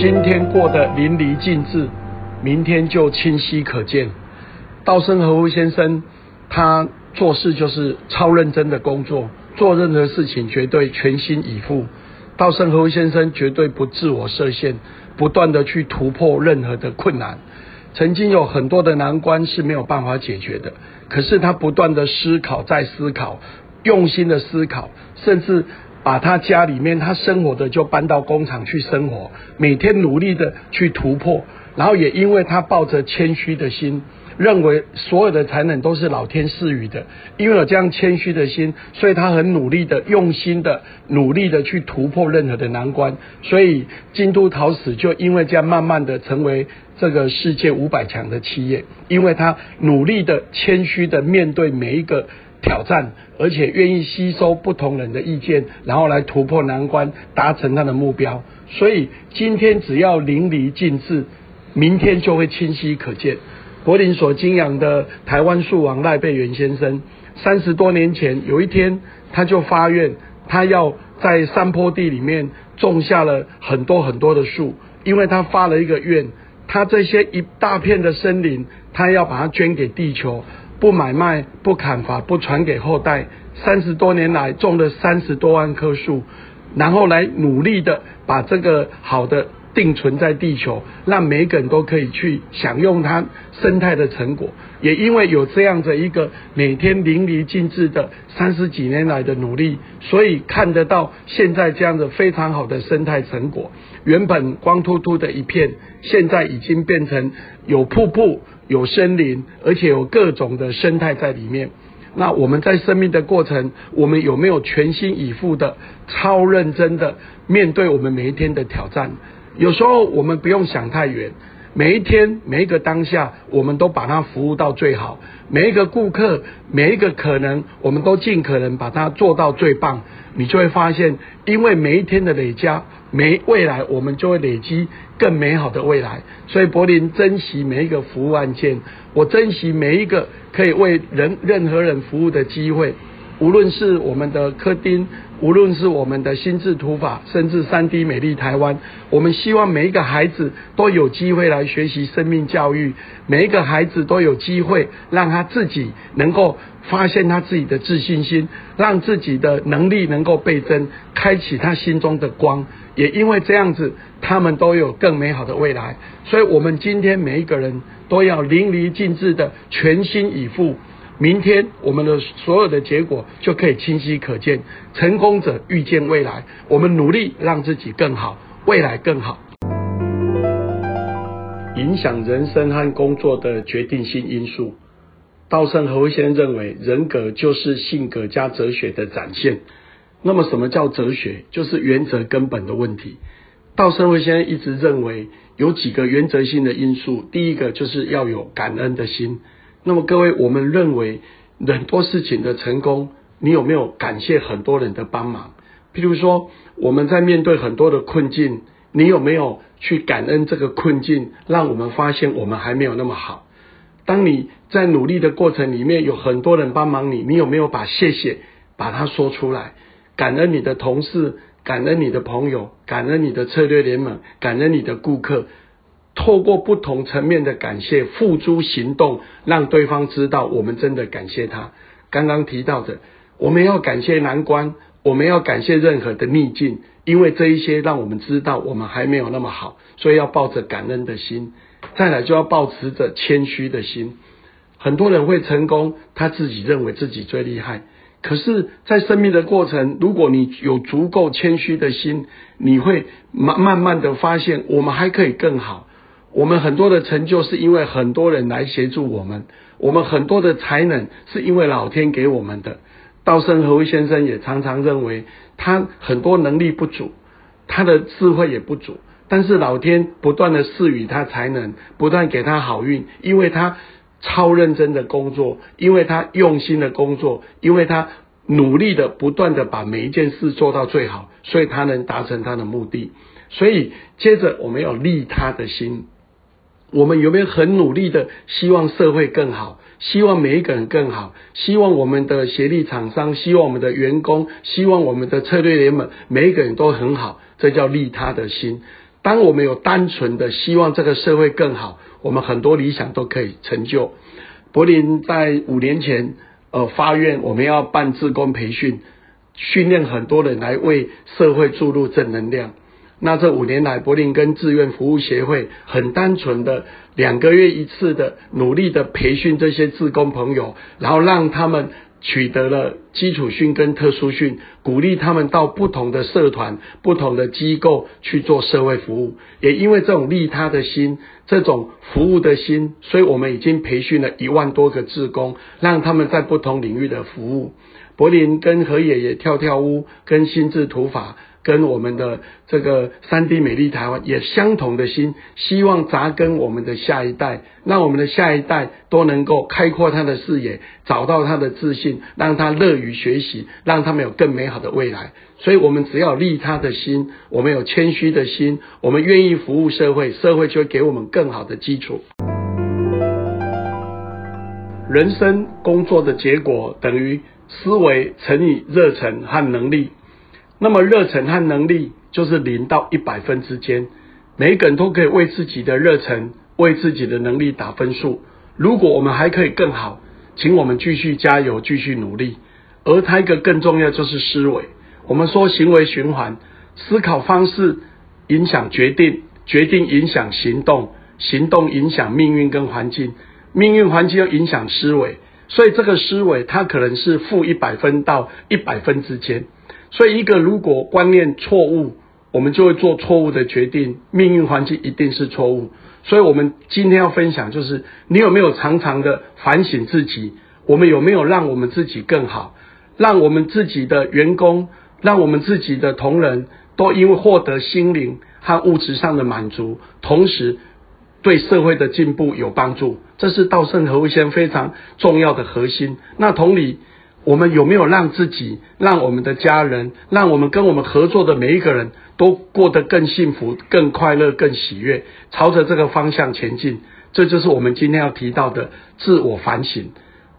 今天过得淋漓尽致，明天就清晰可见。稻盛和夫先生，他做事就是超认真的工作，做任何事情绝对全心以赴。稻盛和夫先生绝对不自我设限，不断的去突破任何的困难。曾经有很多的难关是没有办法解决的，可是他不断的思考，再思考，用心的思考，甚至把他家里面他生活的就搬到工厂去生活，每天努力的去突破，然后也因为他抱着谦虚的心。认为所有的才能都是老天赐予的，因为有这样谦虚的心，所以他很努力的、用心的、努力的去突破任何的难关。所以京都陶瓷就因为这样慢慢的成为这个世界五百强的企业，因为他努力的、谦虚的面对每一个挑战，而且愿意吸收不同人的意见，然后来突破难关，达成他的目标。所以今天只要淋漓尽致，明天就会清晰可见。柏林所敬仰的台湾树王赖贝元先生，三十多年前有一天，他就发愿，他要在山坡地里面种下了很多很多的树，因为他发了一个愿，他这些一大片的森林，他要把它捐给地球，不买卖，不砍伐，不传给后代。三十多年来种了三十多万棵树，然后来努力的把这个好的。定存在地球，让每个人都可以去享用它生态的成果。也因为有这样的一个每天淋漓尽致的三十几年来的努力，所以看得到现在这样的非常好的生态成果。原本光秃秃的一片，现在已经变成有瀑布、有森林，而且有各种的生态在里面。那我们在生命的过程，我们有没有全心以赴的、超认真的面对我们每一天的挑战？有时候我们不用想太远，每一天每一个当下，我们都把它服务到最好。每一个顾客，每一个可能，我们都尽可能把它做到最棒。你就会发现，因为每一天的累加，没未来我们就会累积更美好的未来。所以柏林珍惜每一个服务案件，我珍惜每一个可以为人任何人服务的机会。无论是我们的科丁，无论是我们的心智图法，甚至三 D 美丽台湾，我们希望每一个孩子都有机会来学习生命教育，每一个孩子都有机会让他自己能够发现他自己的自信心，让自己的能力能够倍增，开启他心中的光。也因为这样子，他们都有更美好的未来。所以，我们今天每一个人都要淋漓尽致的全心以赴。明天我们的所有的结果就可以清晰可见。成功者预见未来，我们努力让自己更好，未来更好。影响人生和工作的决定性因素，稻盛和夫先生认为，人格就是性格加哲学的展现。那么，什么叫哲学？就是原则根本的问题。稻盛和夫先生一直认为有几个原则性的因素，第一个就是要有感恩的心。那么各位，我们认为很多事情的成功，你有没有感谢很多人的帮忙？譬如说，我们在面对很多的困境，你有没有去感恩这个困境，让我们发现我们还没有那么好？当你在努力的过程里面有很多人帮忙你，你有没有把谢谢把它说出来？感恩你的同事，感恩你的朋友，感恩你的策略联盟，感恩你的顾客。透过不同层面的感谢，付诸行动，让对方知道我们真的感谢他。刚刚提到的，我们要感谢难关，我们要感谢任何的逆境，因为这一些让我们知道我们还没有那么好，所以要抱着感恩的心。再来就要保持着谦虚的心。很多人会成功，他自己认为自己最厉害，可是，在生命的过程，如果你有足够谦虚的心，你会慢慢慢的发现，我们还可以更好。我们很多的成就是因为很多人来协助我们，我们很多的才能是因为老天给我们的。稻盛和夫先生也常常认为，他很多能力不足，他的智慧也不足，但是老天不断的赐予他才能，不断给他好运，因为他超认真的工作，因为他用心的工作，因为他努力的不断的把每一件事做到最好，所以他能达成他的目的。所以接着我们要利他的心。我们有没有很努力的希望社会更好，希望每一个人更好，希望我们的协力厂商，希望我们的员工，希望我们的策略联盟每一个人都很好，这叫利他的心。当我们有单纯的希望这个社会更好，我们很多理想都可以成就。柏林在五年前，呃，发愿我们要办志工培训，训练很多人来为社会注入正能量。那这五年来，柏林跟志愿服务协会很单纯的两个月一次的努力的培训这些志工朋友，然后让他们。取得了基础训跟特殊训，鼓励他们到不同的社团、不同的机构去做社会服务。也因为这种利他的心、这种服务的心，所以我们已经培训了一万多个志工，让他们在不同领域的服务。柏林跟何爷爷跳跳屋，跟心智图法。跟我们的这个三 D 美丽台湾也相同的心，希望扎根我们的下一代，让我们的下一代都能够开阔他的视野，找到他的自信，让他乐于学习，让他们有更美好的未来。所以，我们只要利他的心，我们有谦虚的心，我们愿意服务社会，社会就会给我们更好的基础。人生工作的结果等于思维乘以热忱和能力。那么热忱和能力就是零到一百分之间，每一个人都可以为自己的热忱、为自己的能力打分数。如果我们还可以更好，请我们继续加油、继续努力。而它一个更重要就是思维。我们说行为循环，思考方式影响决定，决定影响行动，行动影响命运跟环境，命运环境又影响思维。所以这个思维它可能是负一百分到一百分之间。所以，一个如果观念错误，我们就会做错误的决定，命运环境一定是错误。所以，我们今天要分享，就是你有没有常常的反省自己？我们有没有让我们自己更好？让我们自己的员工，让我们自己的同仁，都因为获得心灵和物质上的满足，同时对社会的进步有帮助。这是稻盛和夫先生非常重要的核心。那同理。我们有没有让自己、让我们的家人、让我们跟我们合作的每一个人都过得更幸福、更快乐、更喜悦，朝着这个方向前进？这就是我们今天要提到的自我反省。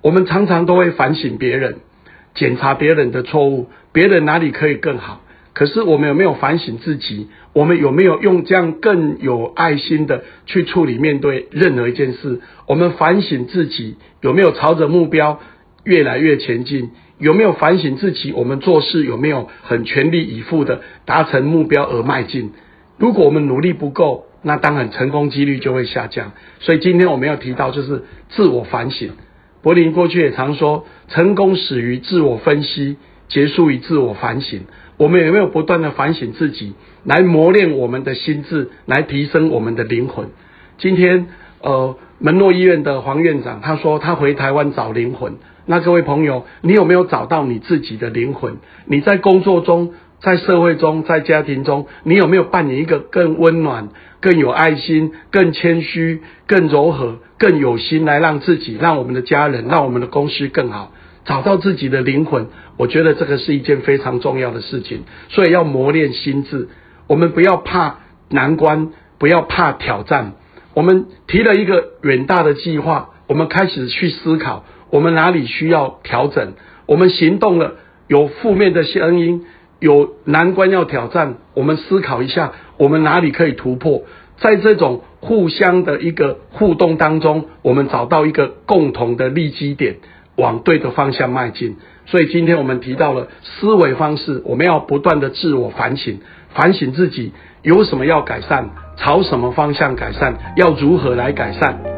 我们常常都会反省别人，检查别人的错误，别人哪里可以更好。可是我们有没有反省自己？我们有没有用这样更有爱心的去处理面对任何一件事？我们反省自己有没有朝着目标？越来越前进，有没有反省自己？我们做事有没有很全力以赴的达成目标而迈进？如果我们努力不够，那当然成功几率就会下降。所以今天我们要提到就是自我反省。柏林过去也常说，成功始于自我分析，结束于自我反省。我们有没有不断的反省自己，来磨练我们的心智，来提升我们的灵魂？今天，呃，门诺医院的黄院长他说，他回台湾找灵魂。那各位朋友，你有没有找到你自己的灵魂？你在工作中、在社会中、在家庭中，你有没有扮演一个更温暖、更有爱心、更谦虚、更柔和、更有心来让自己、让我们的家人、让我们的公司更好？找到自己的灵魂，我觉得这个是一件非常重要的事情。所以要磨练心智，我们不要怕难关，不要怕挑战。我们提了一个远大的计划，我们开始去思考。我们哪里需要调整？我们行动了，有负面的声音，有难关要挑战。我们思考一下，我们哪里可以突破？在这种互相的一个互动当中，我们找到一个共同的利基点，往对的方向迈进。所以今天我们提到了思维方式，我们要不断的自我反省，反省自己有什么要改善，朝什么方向改善，要如何来改善。